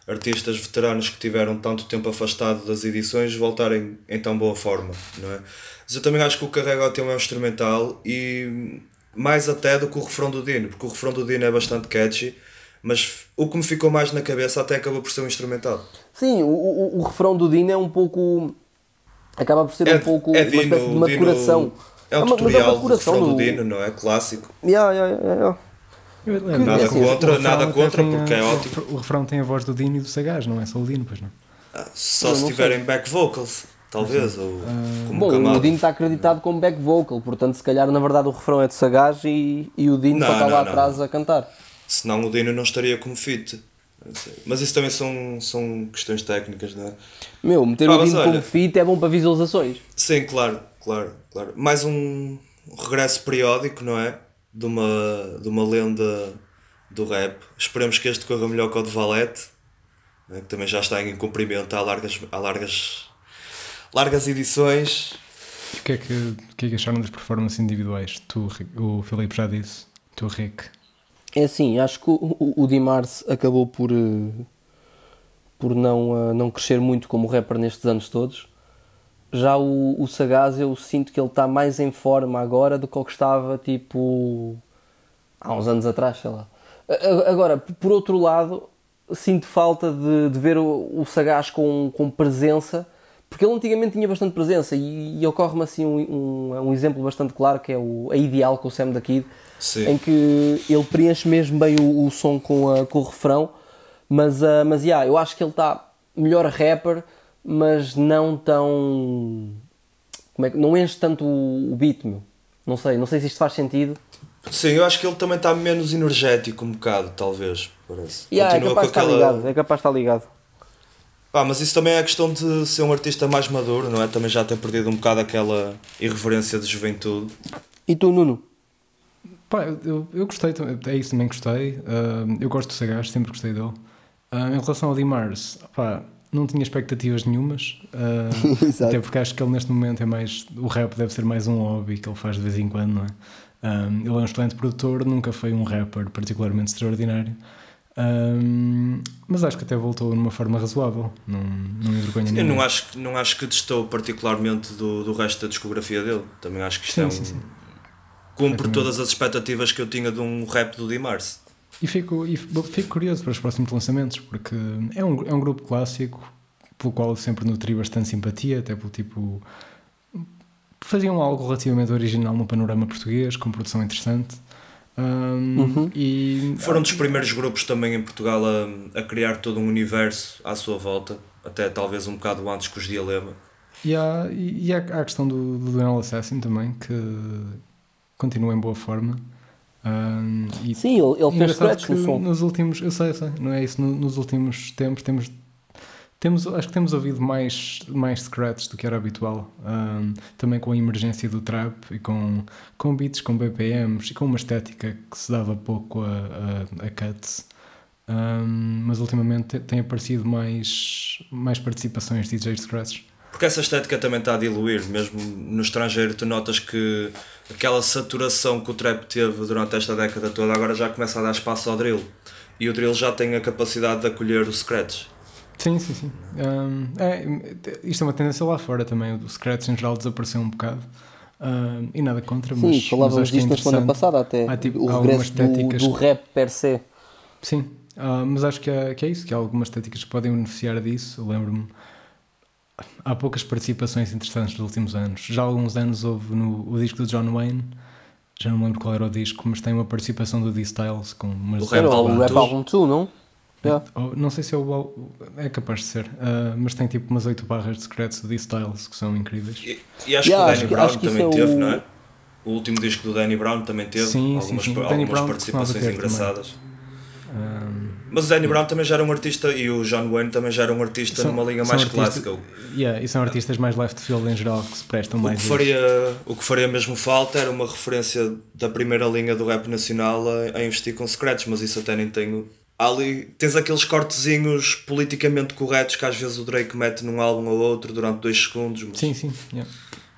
artistas veteranos que tiveram tanto tempo afastado das edições voltarem em tão boa forma, não é? Mas eu também acho que o carrega o tema é um instrumental e mais até do que o refrão do Dino, porque o refrão do Dino é bastante catchy mas o que me ficou mais na cabeça até acabou por ser um instrumental. Sim, o, o, o refrão do Dino é um pouco. acaba por ser é, um pouco é Dino, uma espécie de uma Dino, decoração. É um tutorial do refrão do... do Dino, não é? Clássico. Yeah, yeah, yeah, yeah. Nada assim, contra, nada contra porque é ótimo. O refrão tem a voz do Dino e do Sagaz, não é só o Dino, pois não? Ah, só se tiverem back vocals, talvez. Ou uh, bom, o Dino está acreditado como back vocal, portanto, se calhar na verdade o refrão é de Sagaz e, e o Dino não, só está lá não, atrás a cantar. Senão o Dino não estaria como fit. Mas isso também são, são questões técnicas, não é? Meu, meter ah, o Dino como fit é bom para visualizações. Sim, claro, claro, claro. Mais um regresso periódico, não é? De uma, de uma lenda do rap. Esperemos que este corra melhor que o de Valete, né? que também já está em cumprimento há largas, há largas, largas edições. O que, é que, o que é que acharam das performances individuais? Tu, o Filipe já disse, tu, Rick. É assim, acho que o, o, Dimars acabou por, eh, por não, eh, não crescer muito como rapper nestes anos todos. Já o, o Sagaz, eu sinto que ele está mais em forma agora do que o que estava tipo há uns anos atrás, sei lá. Agora, por outro lado, sinto falta de, de ver o, o Sagaz com, com presença, porque ele antigamente tinha bastante presença e, e ocorre-me assim um, um, um, exemplo bastante claro que é o, a Ideal com o Sam da Kid Sim. em que ele preenche mesmo bem o, o som com, a, com o refrão, mas, uh, mas yeah, eu acho que ele está melhor rapper, mas não tão. Como é que, não enche tanto o, o beat, meu. Não sei, não sei se isto faz sentido. Sim, eu acho que ele também está menos energético um bocado, talvez, parece. Yeah, é capaz de aquela... estar ligado, é capaz de estar ligado. Ah, mas isso também é a questão de ser um artista mais maduro, não é? Também já ter perdido um bocado aquela irreverência de juventude. E tu, Nuno? Pá, eu, eu gostei, é isso também gostei. Uh, eu gosto do Sagaz, sempre gostei dele. Uh, em relação ao Dimars, pá, não tinha expectativas nenhumas. Uh, até porque acho que ele neste momento é mais. O rap deve ser mais um hobby que ele faz de vez em quando, não é? ele é um excelente produtor, nunca foi um rapper particularmente extraordinário. Mas acho que até voltou numa forma razoável, não, não me envergonha Eu não acho, não acho que destou particularmente do, do resto da discografia dele. Também acho que isto sim, é um, sim, sim cumpre todas as expectativas que eu tinha de um rap do Dimars. E fico, e fico curioso para os próximos lançamentos, porque é um, é um grupo clássico pelo qual eu sempre nutri bastante simpatia, até pelo tipo. Faziam algo relativamente original no panorama português, com produção interessante. Um, uhum. e, Foram dos primeiros grupos também em Portugal a, a criar todo um universo à sua volta, até talvez um bocado antes que os Dialema. E há, e há a questão do, do Dual Assassin também, que continua em boa forma. Um, e, Sim, ele, ele fez scratch no som. Nos últimos, eu sei, eu sei, não é isso. nos últimos tempos temos, temos, acho que temos ouvido mais, mais scratch do que era habitual. Um, também com a emergência do trap e com, com beats, com BPMs e com uma estética que se dava pouco a, a, a cuts. Um, mas ultimamente tem aparecido mais, mais participações de DJ Scratch. Porque essa estética também está a diluir, mesmo no estrangeiro tu notas que aquela saturação que o trap teve durante esta década toda agora já começa a dar espaço ao drill. E o drill já tem a capacidade de acolher o scratch. Sim, sim, sim. Um, é, isto é uma tendência lá fora também. O scratch em geral desapareceu um bocado. Um, e nada contra, sim, mas. Sim, falávamos disto na semana passada até. Há, tipo, o regresso do, do rap per se. Sim, uh, mas acho que é, que é isso, que há algumas estéticas que podem beneficiar disso. Eu lembro-me há poucas participações interessantes nos últimos anos. Já há alguns anos houve no o disco do John Wayne, já não me lembro qual era o disco, mas tem uma participação do D-Styles com umas. O Rap Album 2, não? Yeah. Não sei se é o. É capaz de ser, uh, mas tem tipo umas 8 barras de secretos do D-Styles que são incríveis. E, e acho yeah, que o Danny Brown também é teve, o... não é? O último disco do Danny Brown também teve sim, algumas, sim, sim. algumas Brown participações engraçadas. Um, mas o Danny Brown também já era um artista e o John Wayne também já era um artista são, numa linha mais artista, clássica. Yeah, e são artistas mais left field em geral que se prestam o mais. Que faria, o que faria mesmo falta era uma referência da primeira linha do rap nacional a, a investir com secretos, mas isso até nem tenho. Ali tens aqueles cortezinhos politicamente corretos que às vezes o Drake mete num álbum ou outro durante dois segundos. Mas sim, sim. Yeah.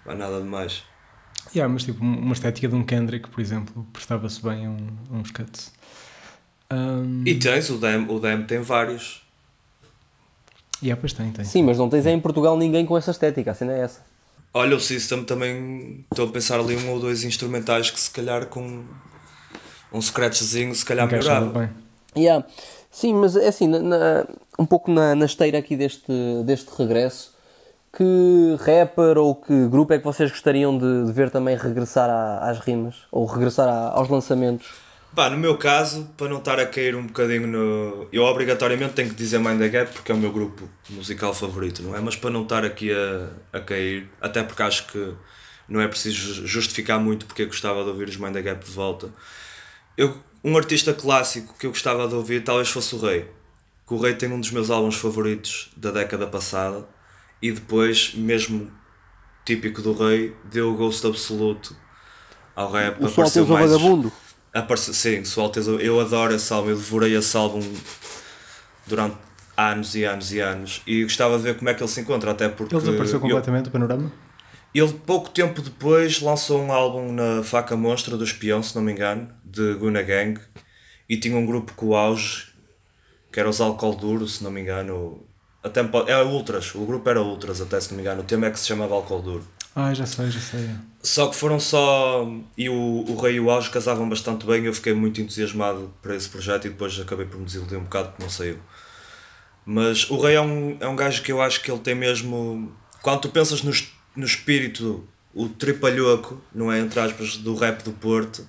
Não há nada demais. Yeah, mas tipo, uma estética de um Kendrick, por exemplo, prestava-se bem a, um, a uns cuts. Um... E tens, o Dem, o Dem tem vários. E yeah, pois tem, tem. Sim, mas não tens em Portugal ninguém com essa estética, a cena é essa. Olha, o System também estou a pensar ali um ou dois instrumentais que se calhar com um scratchzinho se calhar melhorava. Bem. Yeah. Sim, mas é assim, na, na, um pouco na, na esteira aqui deste, deste regresso, que rapper ou que grupo é que vocês gostariam de, de ver também regressar à, às rimas ou regressar à, aos lançamentos? Pá, no meu caso, para não estar a cair um bocadinho no. Eu obrigatoriamente tenho que dizer Mind the Gap porque é o meu grupo musical favorito, não é? Mas para não estar aqui a, a cair, até porque acho que não é preciso justificar muito porque gostava de ouvir os Mind the Gap de volta. Eu, um artista clássico que eu gostava de ouvir talvez fosse o Rei. Que o Rei tem um dos meus álbuns favoritos da década passada e depois, mesmo típico do Rei, deu o Ghost Absoluto ao rap. O Sol mais... Vagabundo? Aparece, sim, Sua Alteza, eu adoro esse álbum, eu devorei esse álbum durante anos e anos e anos e gostava de ver como é que ele se encontra, até porque. Ele desapareceu completamente do panorama? Ele, pouco tempo depois, lançou um álbum na Faca Monstra do Espião, se não me engano, de Guna Gang, e tinha um grupo com o auge, que era os Alcohol Duro, se não me engano. Até, é Ultras, o grupo era Ultras, até se não me engano, o tema é que se chamava Alcohol Duro. Ah, já sei, já sei. Só que foram só. E o, o Rei e o Auge casavam bastante bem. Eu fiquei muito entusiasmado para esse projeto e depois acabei por me desiludir um bocado porque não saiu. Mas o Rei é um, é um gajo que eu acho que ele tem mesmo. Quando tu pensas no, no espírito, o tripalhoco, não é? Entre aspas, do rap do Porto,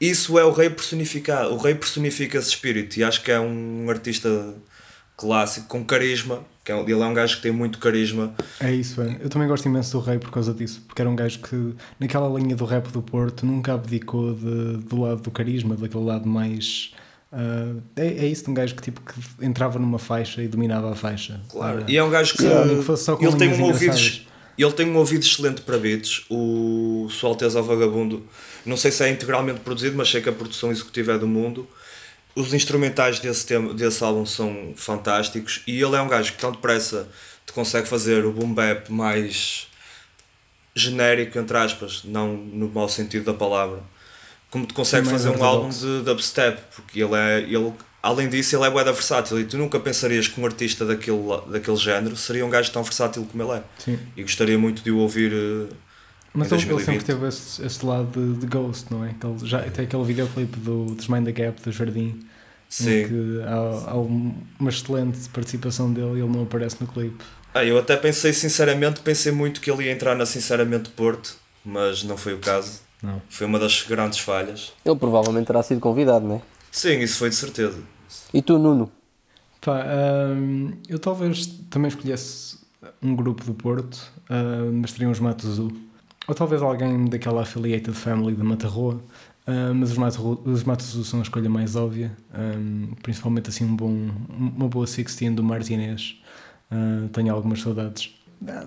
isso é o Rei personificado. O Rei personifica esse espírito e acho que é um artista clássico, com carisma que é, ele é um gajo que tem muito carisma. É isso, é. Eu também gosto imenso do Rei por causa disso, porque era um gajo que, naquela linha do rap do Porto, nunca abdicou de, do lado do carisma, daquele lado mais. Uh, é, é isso de um gajo que, tipo, que entrava numa faixa e dominava a faixa. Claro, uh, e é um gajo que. que ele, tem um ouvido, ele tem um ouvido excelente para beats. O Sua Alteza Vagabundo, não sei se é integralmente produzido, mas sei que a produção executiva é do mundo os instrumentais desse, tema, desse álbum são fantásticos e ele é um gajo que tão depressa te consegue fazer o boom bap mais genérico, entre aspas, não no mau sentido da palavra, como te consegue fazer um álbum de dubstep, porque ele é, ele, além disso, ele é bué versátil e tu nunca pensarias que um artista daquele, daquele género seria um gajo tão versátil como ele é. Sim. E gostaria muito de o ouvir uh, mas ele, ele, sempre teve esse, esse lado de, de, Ghost, não é? Que ele já tem aquele videoclipe do Mind the Gap do Jardim. Sim. Em que há, há, uma excelente participação dele e ele não aparece no clipe. Ah, eu até pensei sinceramente, pensei muito que ele ia entrar na Sinceramente Porto, mas não foi o caso. Não. Foi uma das grandes falhas. Ele provavelmente terá sido convidado, não é? Sim, isso foi de certeza. E tu, Nuno? Pá, hum, eu talvez também escolhesse um grupo do Porto, hum, mas teria uns Matozu. Ou talvez alguém daquela affiliated family de Matarroa. hum, mas os Matozu, os Matozu são a escolha mais óbvia. hum, principalmente assim um bom, uma boa 16 do Martinez. Hum, tenho algumas saudades.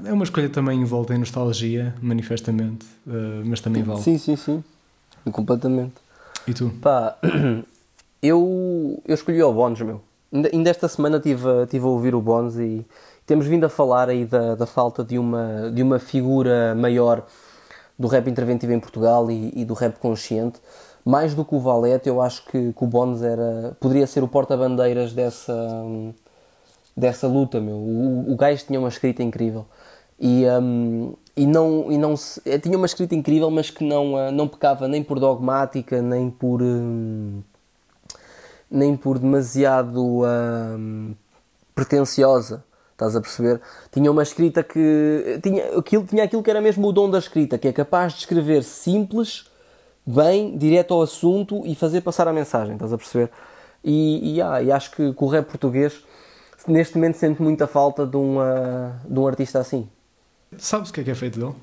É uma escolha também envolta em nostalgia, manifestamente. hum, mas também vale. Sim, sim, sim. Completamente. E tu? Pá, eu, eu escolhi o Bones, meu. Ainda, esta semana estive a, tive a ouvir o Bones e temos vindo a falar aí da, da falta de uma, de uma figura maior do rap interventivo em Portugal e, e do rap consciente. Mais do que o Valete, eu acho que, que o Bones era, poderia ser o porta-bandeiras dessa, dessa luta, meu. O, o gajo tinha uma escrita incrível. E, hum, e não, e não se, tinha uma escrita incrível, mas que não, ah, não pecava nem por dogmática, nem por, hum, nem por demasiado hum, pretenciosa. Estás a perceber? Tinha uma escrita que. Tinha aquilo, tinha aquilo que era mesmo o dom da escrita, que é capaz de escrever simples, bem, direto ao assunto e fazer passar a mensagem. Estás a perceber? E, e, ah, e acho que, o rap português neste momento sente muita falta de, uma, de um artista assim. Sabes o que é que é feito dele?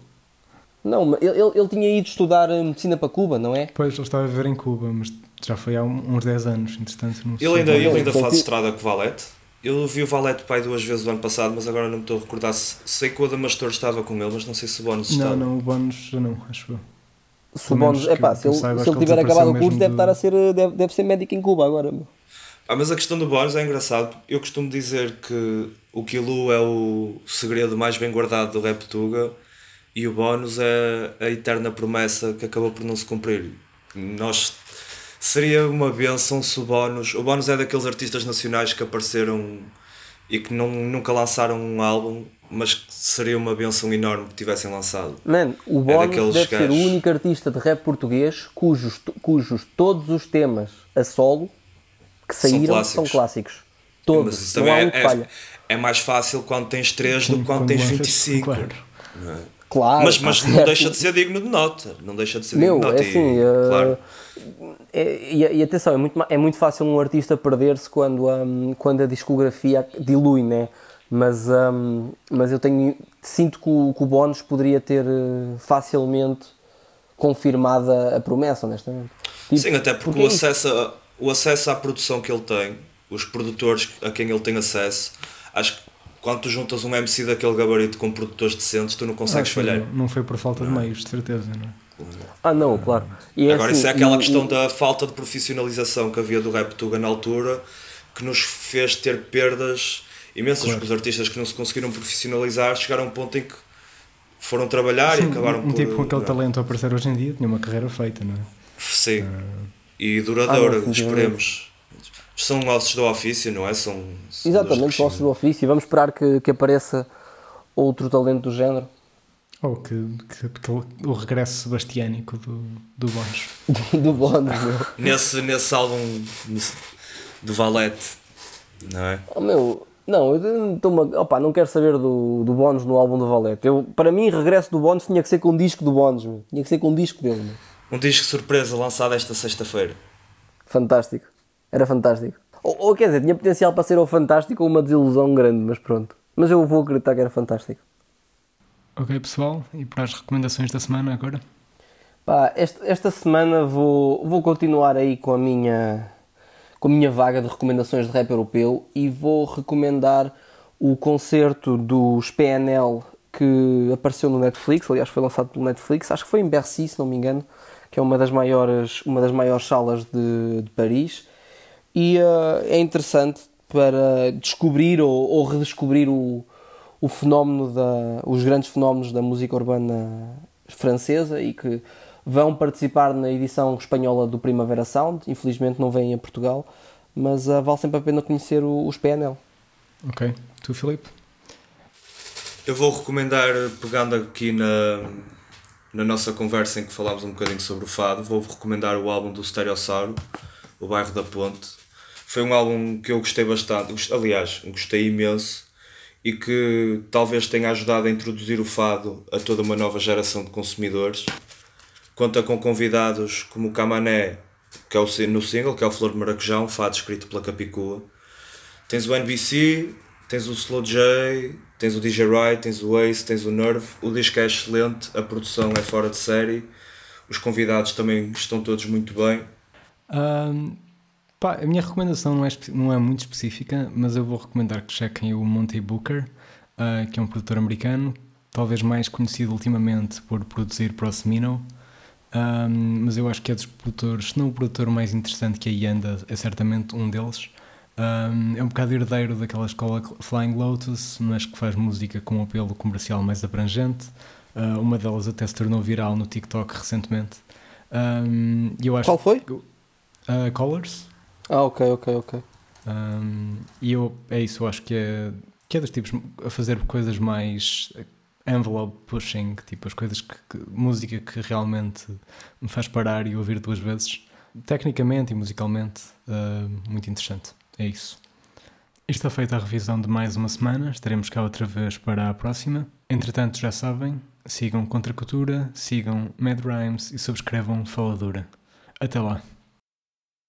Não, ele, ele tinha ido estudar eh, medicina para Cuba, não é? Pois, ele estava a viver em Cuba, mas já foi há uns 10 anos, entretanto. Não sei. Ele ainda, ele ainda faz estrada com o Valete. Eu vi o Valete pai duas vezes o ano passado, mas agora não me estou a recordar se sei que o Adamastor estava com ele, mas não sei se o Bónus estava. Não, não, o bónus já não, acho eu. Se, o Bones, epá, que- se ele, saiba, se tiver acabado o curso, deve, estar a ser, deve, deve ser médico em Cuba agora. Meu. Ah, mas a questão do Bónus é engraçado. Eu costumo dizer que o Kilu é o segredo mais bem guardado do rap Tuga e o Bónus é a eterna promessa que acabou por não se cumprir. Nós seria uma benção se o Bónus. O Bónus é daqueles artistas nacionais que apareceram e que não, nunca lançaram um álbum, mas que seria uma benção enorme que tivessem lançado. Man, o Bones daqueles deve ser o único artista de rap português cujos, cujos todos os temas a solo que São saíram são clássicos. clássicos. Todos. Mas também há um é, é, é mais fácil quando tens 3 do que quando tens lanças- 25. Claro. Claro. mas mas não deixa de ser digno de nota. Não deixa de ser Meu, digno é de nota. assim, e, eh, claro. É, e, e atenção, é muito, é muito fácil um artista perder-se quando, hum, quando a discografia dilui, né? Mas, hum, mas eu tenho, sinto que o, que o Bones poderia ter eh, facilmente confirmado a, promessa, honestamente. Tipo, Sim, até porque, porque o, é isso. acesso a- o acesso à produção que ele tem, os produtores a quem ele tem acesso, acho que quando tu juntas um MC daquele gabarito com produtores decentes, tu não consegues que falhar. não- Não foi por falta de meios, de certeza, não é? Ah, não, claro. E é Agora, assim, isso é aquela e- questão e- da falta de profissionalização que havia do rap Tuga na altura, que nos fez ter perdas imensas, porque os artistas que não se conseguiram profissionalizar chegaram a um ponto em que foram trabalhar e acabaram um por. tipo com aquele não. talento a aparecer hoje em dia tinha uma carreira feita, não é? Sim. Ah. E duradoura, Ah, não, esperemos. São ossos do ofício, não é? São. são Exatamente, postos do ofício. Vamos esperar que, que apareça outro talento do género. Ou que, que, que o regresso sebastiânico do, do Bones. do Bones, meu. Nesse, nesse álbum do Valete, não é? Oh, meu, não, eu estou-me a- opa, não quero saber do, do Bones no álbum do Valete. Eu, para mim, regresso do Bones tinha que ser com um disco do Bones, meu. tinha que ser com um disco dele. Meu. Um disco surpresa lançado esta sexta-feira. Fantástico, era fantástico. Ou, ou quer dizer, tinha potencial para ser ou fantástico ou uma desilusão grande, mas pronto. Mas eu vou acreditar que era fantástico. Ok, pessoal, e para as recomendações da semana agora? Pá, esta, esta semana vou, vou continuar aí com a minha com a minha vaga de recomendações de rap europeu e vou recomendar o concerto dos PNL que apareceu no Netflix, aliás foi lançado pelo Netflix, acho que foi em Bercy, se não me engano, que é uma das maiores, uma das maiores salas de, de Paris e eh, é interessante para descobrir ou, ou redescobrir o, o fenómeno da, os grandes fenómenos da música urbana francesa e que vão participar na edição espanhola do Primavera Sound. Infelizmente não vêm a Portugal, mas ah, vale sempre a pena conhecer o- os PNL. Ok, tu, Filipe? Eu vou recomendar, pegando aqui na, na nossa conversa em que falámos um bocadinho sobre o fado, vou recomendar o álbum do Stereossauro, O Bairro da Ponte. Foi um álbum que eu gostei bastante, aliás, gostei imenso e que talvez tenha ajudado a introduzir o fado a toda uma nova geração de consumidores, conta com convidados como o Camané, que é o, no single, que é o Flor de Maracujá, um fado escrito pela Capicua. Tens o NBC, tens o Slow J, tens o DJ Right, tens o Ace, tens o Nerve. O disco é excelente, a produção é fora de série, os convidados também estão todos muito bem. Um, pá, a minha recomendação não é, não é muito específica, mas eu vou recomendar que chequem o Monty Booker, uh, que é um produtor americano, talvez mais conhecido ultimamente por produzir para o Semino. Um, mas eu acho que é dos produtores, se não o produtor mais interessante que aí anda, é certamente um deles. Um, é um bocado herdeiro daquela escola Flying Lotus, mas que faz música com um apelo comercial mais abrangente. Uh, uma delas até se tornou viral no TikTok recentemente. Um, eu acho Qual foi? Uh, Colors. Ah, ok, ok, ok. Um, e eu, é isso, eu acho que é, que é dos tipos a fazer coisas mais envelope pushing, tipo as coisas que, que, música que realmente me faz parar e ouvir duas vezes. Tecnicamente e musicalmente, uh, muito interessante. É isso. Está feita a revisão de mais uma semana, estaremos cá outra vez para a próxima. Entretanto, já sabem, sigam Contra Cultura, sigam Mad Rhymes e subscrevam Faladura. Até lá!